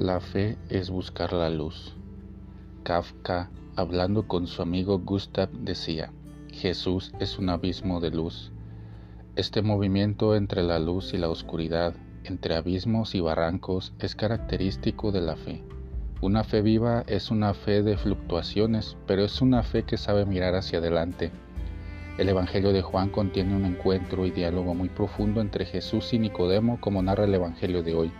La fe es buscar la luz. Kafka, hablando con su amigo Gustav, decía, Jesús es un abismo de luz. Este movimiento entre la luz y la oscuridad, entre abismos y barrancos, es característico de la fe. Una fe viva es una fe de fluctuaciones, pero es una fe que sabe mirar hacia adelante. El Evangelio de Juan contiene un encuentro y diálogo muy profundo entre Jesús y Nicodemo como narra el Evangelio de hoy.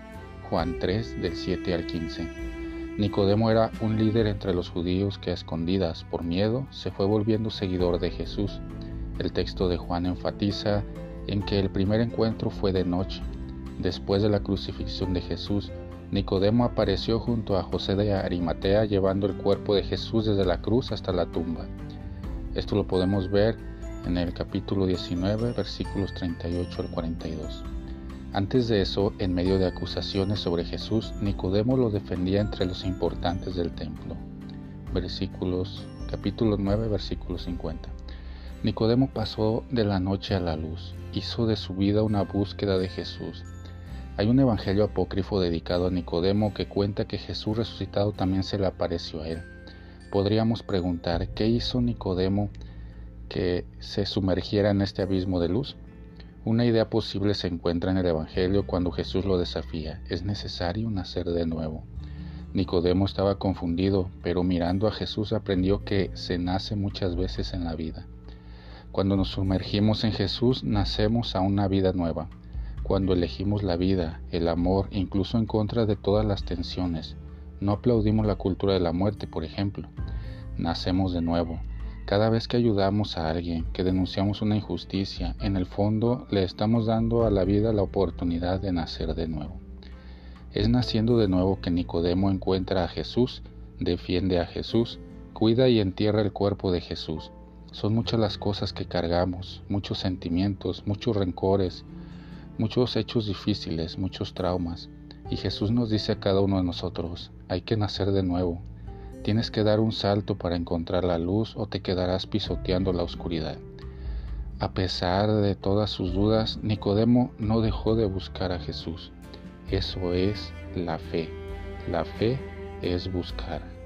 Juan 3 del 7 al 15. Nicodemo era un líder entre los judíos que a escondidas por miedo se fue volviendo seguidor de Jesús. El texto de Juan enfatiza en que el primer encuentro fue de noche. Después de la crucifixión de Jesús, Nicodemo apareció junto a José de Arimatea llevando el cuerpo de Jesús desde la cruz hasta la tumba. Esto lo podemos ver en el capítulo 19, versículos 38 al 42. Antes de eso, en medio de acusaciones sobre Jesús, Nicodemo lo defendía entre los importantes del templo. Versículos, capítulo 9, versículo 50. Nicodemo pasó de la noche a la luz, hizo de su vida una búsqueda de Jesús. Hay un evangelio apócrifo dedicado a Nicodemo que cuenta que Jesús resucitado también se le apareció a él. Podríamos preguntar, ¿qué hizo Nicodemo que se sumergiera en este abismo de luz? Una idea posible se encuentra en el Evangelio cuando Jesús lo desafía. Es necesario nacer de nuevo. Nicodemo estaba confundido, pero mirando a Jesús aprendió que se nace muchas veces en la vida. Cuando nos sumergimos en Jesús, nacemos a una vida nueva. Cuando elegimos la vida, el amor, incluso en contra de todas las tensiones, no aplaudimos la cultura de la muerte, por ejemplo. Nacemos de nuevo. Cada vez que ayudamos a alguien, que denunciamos una injusticia, en el fondo le estamos dando a la vida la oportunidad de nacer de nuevo. Es naciendo de nuevo que Nicodemo encuentra a Jesús, defiende a Jesús, cuida y entierra el cuerpo de Jesús. Son muchas las cosas que cargamos, muchos sentimientos, muchos rencores, muchos hechos difíciles, muchos traumas. Y Jesús nos dice a cada uno de nosotros, hay que nacer de nuevo, Tienes que dar un salto para encontrar la luz o te quedarás pisoteando la oscuridad. A pesar de todas sus dudas, Nicodemo no dejó de buscar a Jesús. Eso es la fe. La fe es buscar.